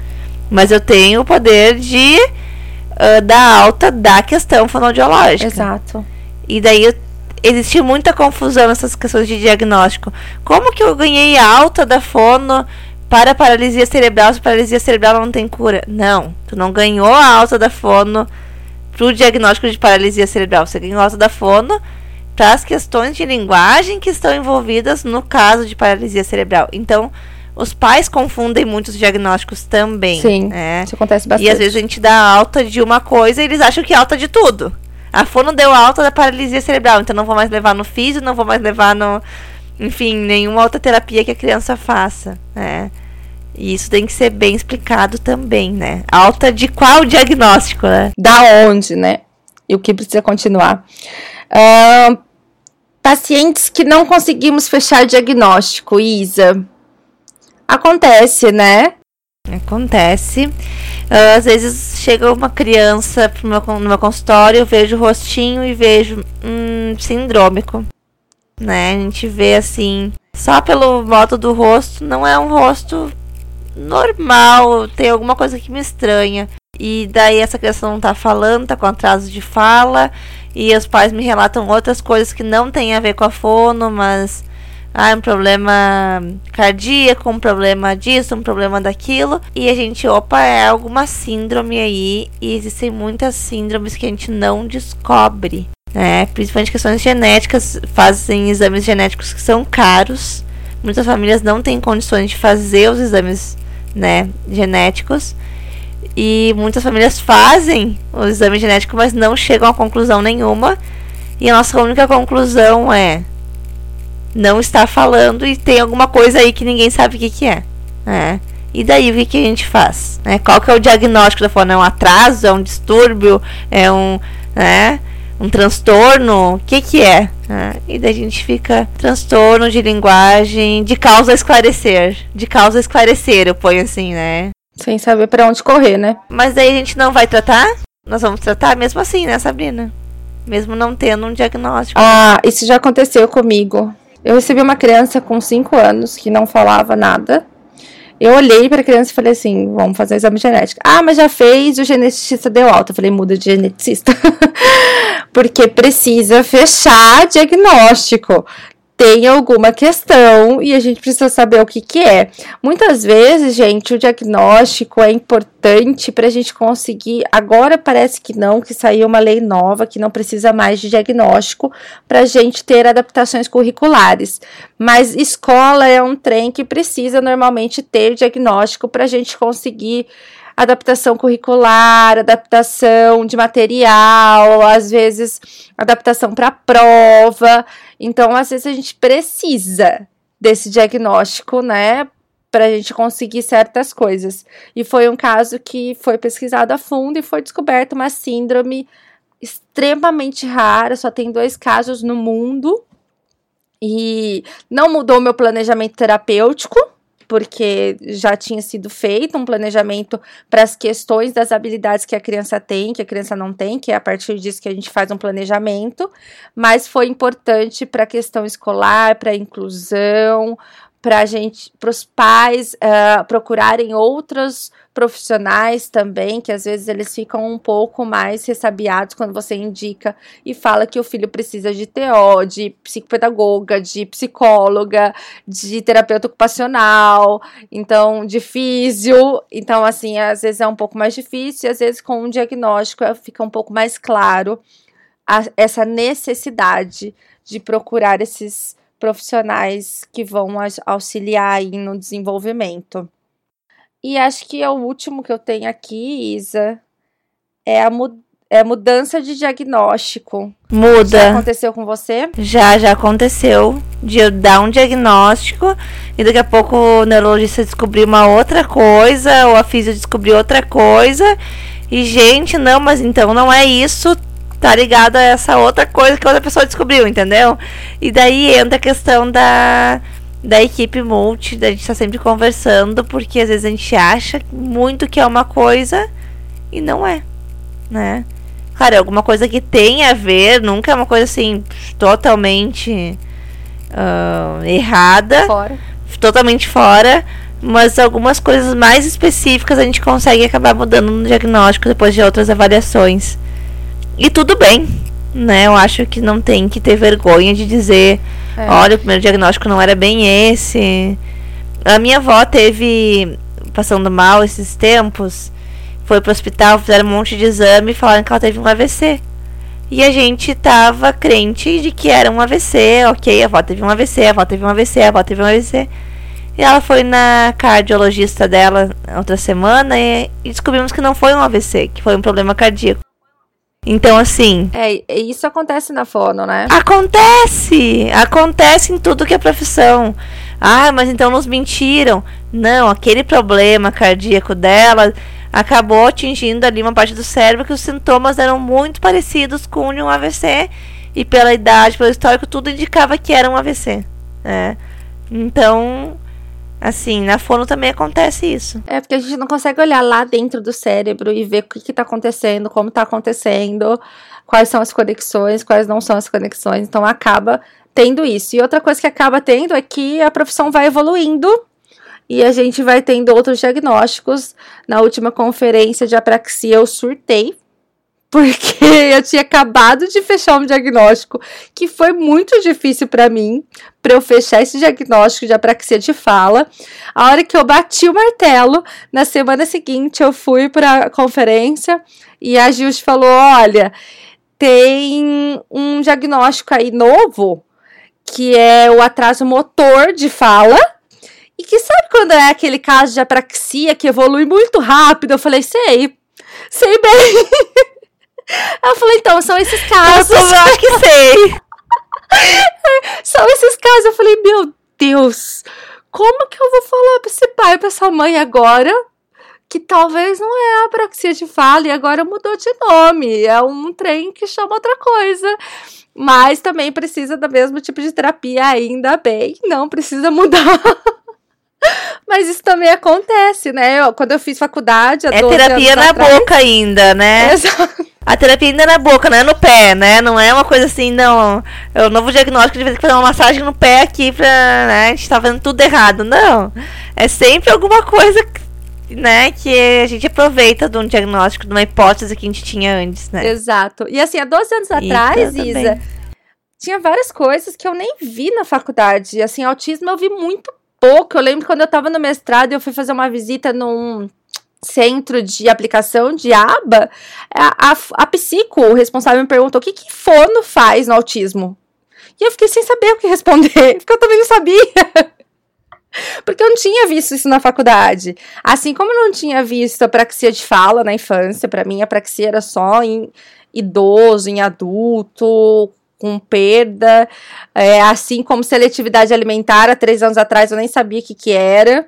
Mas eu tenho o poder de uh, dar alta da questão fonoaudiológica. Exato. E daí existe muita confusão nessas questões de diagnóstico. Como que eu ganhei alta da fono para paralisia cerebral se paralisia cerebral não tem cura? Não, tu não ganhou a alta da fono para o diagnóstico de paralisia cerebral. Você ganhou a alta da fono para as questões de linguagem que estão envolvidas no caso de paralisia cerebral. Então, os pais confundem muitos diagnósticos também. Sim, né? isso acontece bastante. E às vezes a gente dá alta de uma coisa e eles acham que é alta de tudo. A fono deu alta da paralisia cerebral, então não vou mais levar no físio, não vou mais levar no. Enfim, nenhuma outra terapia que a criança faça, né? E isso tem que ser bem explicado também, né? Alta de qual diagnóstico, né? Da onde, né? E o que precisa continuar. Uh, Pacientes que não conseguimos fechar diagnóstico, Isa. Acontece, né? Acontece. Uh, às vezes chega uma criança meu, no meu consultório, eu vejo o rostinho e vejo hum, sindrômico. Né? A gente vê assim, só pelo modo do rosto, não é um rosto normal, tem alguma coisa que me estranha. E daí essa criança não tá falando, tá com atraso de fala, e os pais me relatam outras coisas que não tem a ver com a fono, mas ah, um problema cardíaco, um problema disso, um problema daquilo. E a gente, opa, é alguma síndrome aí. E existem muitas síndromes que a gente não descobre. Né? Principalmente questões genéticas, fazem exames genéticos que são caros. Muitas famílias não têm condições de fazer os exames né, genéticos. E muitas famílias fazem o exame genético, mas não chegam a conclusão nenhuma. E a nossa única conclusão é não está falando e tem alguma coisa aí que ninguém sabe o que, que é. Né? E daí o que, que a gente faz? Né? Qual que é o diagnóstico da forma? É um atraso? É um distúrbio? É um, né? Um transtorno? O que, que é? Né? E daí a gente fica transtorno de linguagem, de causa a esclarecer. De causa a esclarecer, eu ponho assim, né? Sem saber para onde correr, né? Mas daí a gente não vai tratar? Nós vamos tratar mesmo assim, né, Sabrina? Mesmo não tendo um diagnóstico. Ah, isso já aconteceu comigo. Eu recebi uma criança com 5 anos que não falava nada. Eu olhei para a criança e falei assim: vamos fazer um exame genético. Ah, mas já fez, o geneticista deu alta. Eu falei: muda de geneticista. Porque precisa fechar diagnóstico tem alguma questão e a gente precisa saber o que, que é. Muitas vezes, gente, o diagnóstico é importante para a gente conseguir. Agora parece que não, que saiu uma lei nova que não precisa mais de diagnóstico para a gente ter adaptações curriculares. Mas escola é um trem que precisa normalmente ter diagnóstico para a gente conseguir adaptação curricular, adaptação de material, às vezes adaptação para prova. Então, às vezes a gente precisa desse diagnóstico, né, para a gente conseguir certas coisas. E foi um caso que foi pesquisado a fundo e foi descoberto uma síndrome extremamente rara, só tem dois casos no mundo. E não mudou meu planejamento terapêutico, porque já tinha sido feito um planejamento para as questões das habilidades que a criança tem, que a criança não tem, que é a partir disso que a gente faz um planejamento, mas foi importante para a questão escolar, para a inclusão, para gente, para os pais uh, procurarem outros profissionais também, que às vezes eles ficam um pouco mais ressabiados quando você indica e fala que o filho precisa de TO, de psicopedagoga, de psicóloga, de terapeuta ocupacional, então de físio. Então, assim, às vezes é um pouco mais difícil, e às vezes com um diagnóstico fica um pouco mais claro a, essa necessidade de procurar esses profissionais que vão auxiliar aí no desenvolvimento. E acho que é o último que eu tenho aqui, Isa, é a, mu é mudança de diagnóstico. Muda. Já aconteceu com você? Já, já aconteceu. De eu dar um diagnóstico e daqui a pouco o neurologista descobriu uma outra coisa, ou a física descobriu outra coisa. E, gente, não, mas então não é isso, tá ligado a essa outra coisa que outra pessoa descobriu, entendeu? E daí entra a questão da da equipe multi, da gente tá sempre conversando, porque às vezes a gente acha muito que é uma coisa e não é, né? Claro, é alguma coisa que tem a ver, nunca é uma coisa assim totalmente uh, errada, fora. totalmente fora, mas algumas coisas mais específicas a gente consegue acabar mudando no diagnóstico depois de outras avaliações. E tudo bem, né? Eu acho que não tem que ter vergonha de dizer é. Olha, o primeiro diagnóstico não era bem esse. A minha avó teve passando mal esses tempos, foi pro hospital, fizeram um monte de exame e falaram que ela teve um AVC. E a gente tava crente de que era um AVC, ok, a avó teve um AVC, a avó teve um AVC, a avó teve um AVC. E ela foi na cardiologista dela outra semana e, e descobrimos que não foi um AVC, que foi um problema cardíaco. Então, assim. É, isso acontece na fono, né? Acontece! Acontece em tudo que é profissão. Ah, mas então nos mentiram. Não, aquele problema cardíaco dela acabou atingindo ali uma parte do cérebro que os sintomas eram muito parecidos com um AVC. E pela idade, pelo histórico, tudo indicava que era um AVC. Né? Então, Assim, na fono também acontece isso. É porque a gente não consegue olhar lá dentro do cérebro e ver o que está acontecendo, como está acontecendo, quais são as conexões, quais não são as conexões. Então acaba tendo isso. E outra coisa que acaba tendo é que a profissão vai evoluindo e a gente vai tendo outros diagnósticos. Na última conferência de apraxia eu surtei porque eu tinha acabado de fechar um diagnóstico que foi muito difícil para mim, para eu fechar esse diagnóstico de apraxia de fala. A hora que eu bati o martelo, na semana seguinte eu fui para a conferência e a Gilles falou: "Olha, tem um diagnóstico aí novo, que é o atraso motor de fala, e que sabe quando é aquele caso de apraxia que evolui muito rápido? Eu falei, sei, sei bem. Ela falou, então, são esses casos. Eu acho que sei. são esses casos. Eu falei, meu Deus, como que eu vou falar pra esse pai, pra essa mãe agora? Que talvez não é a apraxia de fala e agora mudou de nome. É um trem que chama outra coisa. Mas também precisa do mesmo tipo de terapia, ainda bem. Não precisa mudar. Mas isso também acontece, né? Eu, quando eu fiz faculdade. é terapia na atrás, boca ainda, né? Exato. A terapia ainda é na boca, não é no pé, né? Não é uma coisa assim, não. É o novo diagnóstico de vez que fazer uma massagem no pé aqui pra. Né? A gente tá fazendo tudo errado. Não. É sempre alguma coisa né, que a gente aproveita de um diagnóstico, de uma hipótese que a gente tinha antes, né? Exato. E assim, há 12 anos atrás, Isa, tinha várias coisas que eu nem vi na faculdade. Assim, autismo eu vi muito pouco. Eu lembro quando eu tava no mestrado, eu fui fazer uma visita num centro de aplicação de aba, a, a, a psico, o responsável, me perguntou o que, que fono faz no autismo. E eu fiquei sem saber o que responder, porque eu também não sabia. Porque eu não tinha visto isso na faculdade. Assim como eu não tinha visto apraxia de fala na infância, para mim a apraxia era só em idoso, em adulto, com perda. É, assim como seletividade alimentar, há três anos atrás eu nem sabia o que, que era.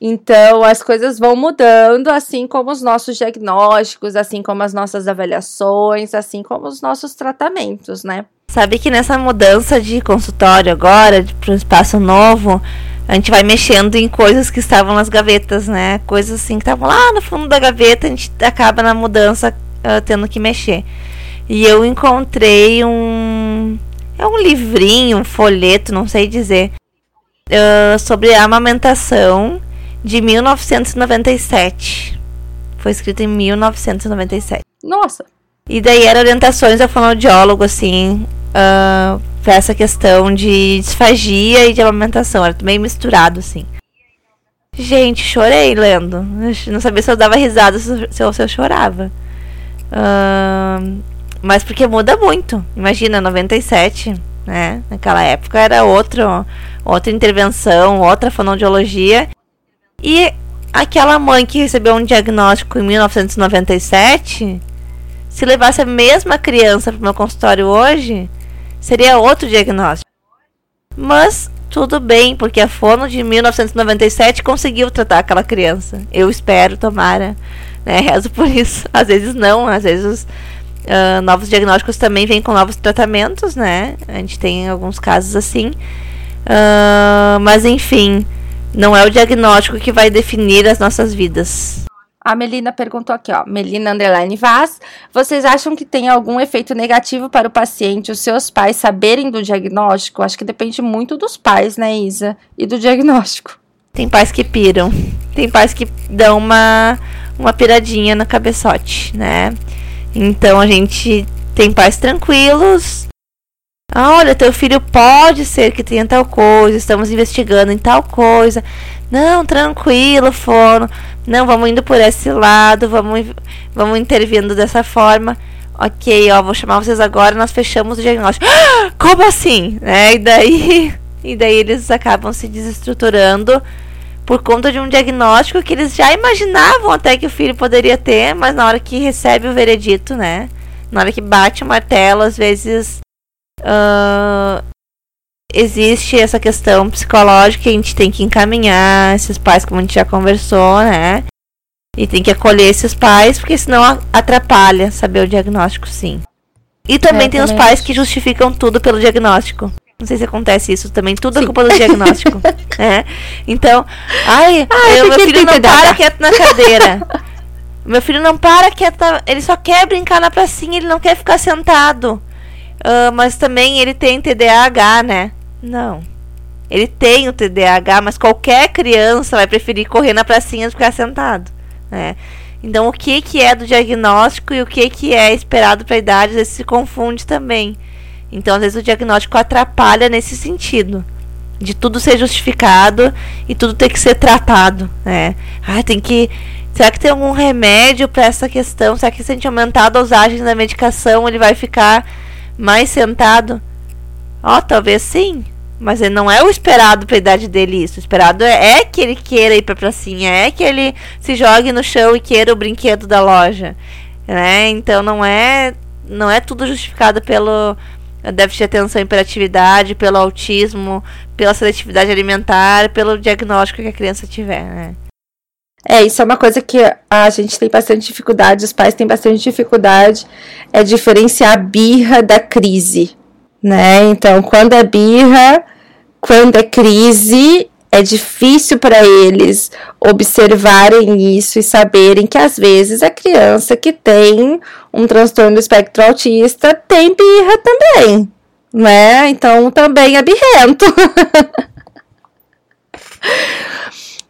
Então, as coisas vão mudando, assim como os nossos diagnósticos, assim como as nossas avaliações, assim como os nossos tratamentos, né? Sabe que nessa mudança de consultório agora, para um espaço novo, a gente vai mexendo em coisas que estavam nas gavetas, né? Coisas assim que estavam lá no fundo da gaveta, a gente acaba na mudança uh, tendo que mexer. E eu encontrei um. É um livrinho, um folheto, não sei dizer uh, sobre a amamentação de 1997. Foi escrito em 1997. Nossa! E daí eram orientações ao fonoaudiólogo, assim, uh, pra essa questão de disfagia e de amamentação. Era meio misturado, assim. Gente, chorei lendo. Não sabia se eu dava risada se eu, se eu chorava. Uh, mas porque muda muito. Imagina, 97, né? Naquela época era outro, outra intervenção, outra fonoaudiologia. E aquela mãe que recebeu um diagnóstico em 1997, se levasse a mesma criança para o meu consultório hoje, seria outro diagnóstico. Mas tudo bem, porque a Fono de 1997 conseguiu tratar aquela criança. Eu espero, tomara. Né? Rezo por isso. Às vezes não, às vezes uh, novos diagnósticos também vêm com novos tratamentos, né? A gente tem alguns casos assim. Uh, mas enfim, não é o diagnóstico que vai definir as nossas vidas. A Melina perguntou aqui, ó, Melina Underline Vaz, vocês acham que tem algum efeito negativo para o paciente os seus pais saberem do diagnóstico? Acho que depende muito dos pais, né, Isa? E do diagnóstico. Tem pais que piram, tem pais que dão uma, uma piradinha no cabeçote, né? Então a gente tem pais tranquilos. Ah, olha, teu filho pode ser que tenha tal coisa, estamos investigando em tal coisa. Não, tranquilo, fono. Não, vamos indo por esse lado, vamos, vamos intervindo dessa forma. Ok, ó, vou chamar vocês agora, nós fechamos o diagnóstico. Ah, como assim? É, e daí, e daí eles acabam se desestruturando por conta de um diagnóstico que eles já imaginavam até que o filho poderia ter, mas na hora que recebe o veredito, né? Na hora que bate o martelo, às vezes uh, existe essa questão psicológica que a gente tem que encaminhar esses pais, como a gente já conversou, né? E tem que acolher esses pais, porque senão atrapalha saber o diagnóstico, sim. E também é, tem também os pais acho. que justificam tudo pelo diagnóstico. Não sei se acontece isso também. Tudo é Sim. é culpa do diagnóstico. é. Então, ai, ai eu, meu filho não para quieto na cadeira. meu filho não para quieto. Ele só quer brincar na pracinha, ele não quer ficar sentado. Uh, mas também ele tem TDAH, né? Não. Ele tem o TDAH, mas qualquer criança vai preferir correr na pracinha do que ficar sentado. Né? Então, o que, que é do diagnóstico e o que, que é esperado para a idade, às vezes se confunde também. Então, às vezes, o diagnóstico atrapalha nesse sentido. De tudo ser justificado e tudo ter que ser tratado. Né? Ah, tem que. Será que tem algum remédio para essa questão? Será que se a gente aumentar a dosagem da medicação, ele vai ficar mais sentado? Ó, oh, talvez sim. Mas ele não é o esperado para a idade dele isso. O esperado é, é que ele queira ir para pracinha, é que ele se jogue no chão e queira o brinquedo da loja, né? Então não é não é tudo justificado pelo déficit de atenção e hiperatividade, pelo autismo, pela seletividade alimentar, pelo diagnóstico que a criança tiver, né? É, isso é uma coisa que a gente tem bastante dificuldade, os pais têm bastante dificuldade, é diferenciar a birra da crise, né? Então, quando é birra, quando é crise, é difícil para eles observarem isso e saberem que às vezes a criança que tem um transtorno do espectro autista tem birra também, né? Então também é birrento.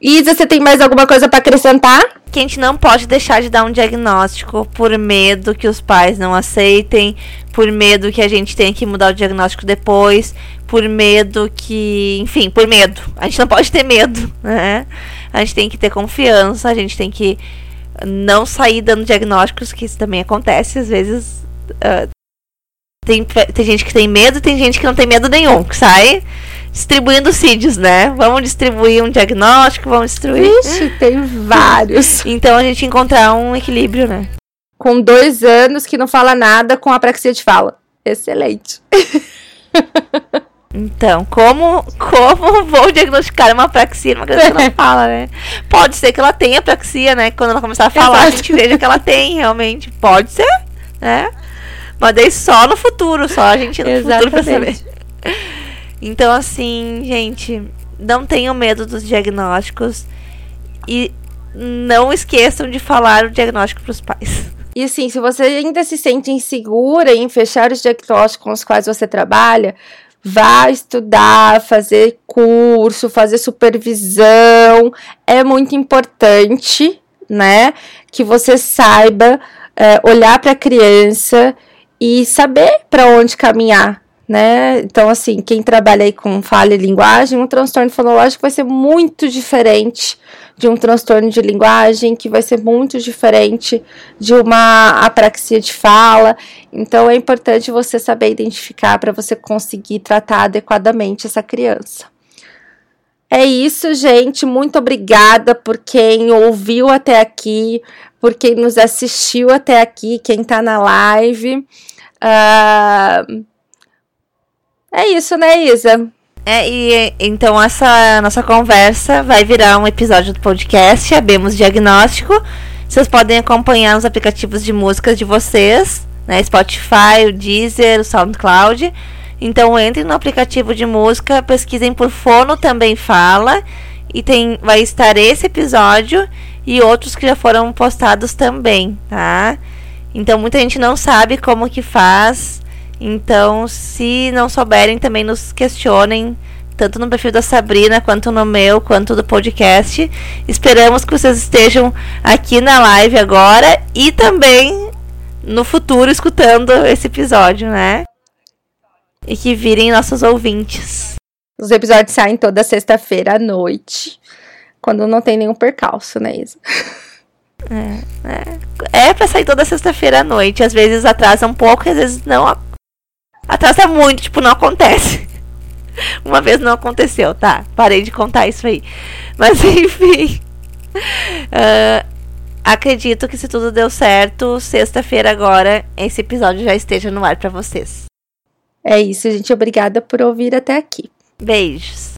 Isa, você tem mais alguma coisa para acrescentar? Que a gente não pode deixar de dar um diagnóstico por medo que os pais não aceitem, por medo que a gente tenha que mudar o diagnóstico depois, por medo que. Enfim, por medo. A gente não pode ter medo, né? A gente tem que ter confiança, a gente tem que não sair dando diagnósticos, que isso também acontece, às vezes. Uh, tem, tem gente que tem medo, tem gente que não tem medo nenhum, que sai distribuindo CIDs, né? Vamos distribuir um diagnóstico, vamos distribuir. Ixi, tem vários. Então a gente encontrar um equilíbrio, né? Com dois anos que não fala nada com apraxia de fala. Excelente. Então, como, como vou diagnosticar uma apraxia numa criança que não fala, né? Pode ser que ela tenha apraxia, né? Quando ela começar a falar, Exato. a gente veja que ela tem, realmente. Pode ser, né? Mas daí só no futuro, só a gente no Exatamente. futuro pra saber. Então, assim, gente, não tenham medo dos diagnósticos e não esqueçam de falar o diagnóstico pros pais. E assim, se você ainda se sente insegura em fechar os diagnósticos com os quais você trabalha, Vá estudar, fazer curso, fazer supervisão. É muito importante, né? Que você saiba é, olhar para a criança e saber para onde caminhar, né? Então, assim, quem trabalha aí com falha e linguagem, um transtorno fonológico vai ser muito diferente de um transtorno de linguagem, que vai ser muito diferente de uma apraxia de fala. Então, é importante você saber identificar para você conseguir tratar adequadamente essa criança. É isso, gente. Muito obrigada por quem ouviu até aqui, por quem nos assistiu até aqui, quem está na live. Uh, é isso, né, Isa? É, e então essa nossa conversa vai virar um episódio do podcast Abemos Diagnóstico. Vocês podem acompanhar nos aplicativos de músicas de vocês, né? Spotify, o Deezer, o SoundCloud. Então entrem no aplicativo de música, pesquisem por Fono também fala. E tem, vai estar esse episódio e outros que já foram postados também, tá? Então muita gente não sabe como que faz. Então, se não souberem, também nos questionem, tanto no perfil da Sabrina, quanto no meu, quanto do podcast. Esperamos que vocês estejam aqui na live agora e também no futuro escutando esse episódio, né? E que virem nossos ouvintes. Os episódios saem toda sexta-feira à noite, quando não tem nenhum percalço, né, Isa? É, é. é pra sair toda sexta-feira à noite. Às vezes atrasa um pouco, às vezes não Atrasa muito, tipo, não acontece. Uma vez não aconteceu, tá? Parei de contar isso aí. Mas enfim. Uh, acredito que se tudo deu certo, sexta-feira agora, esse episódio já esteja no ar para vocês. É isso, gente. Obrigada por ouvir até aqui. Beijos.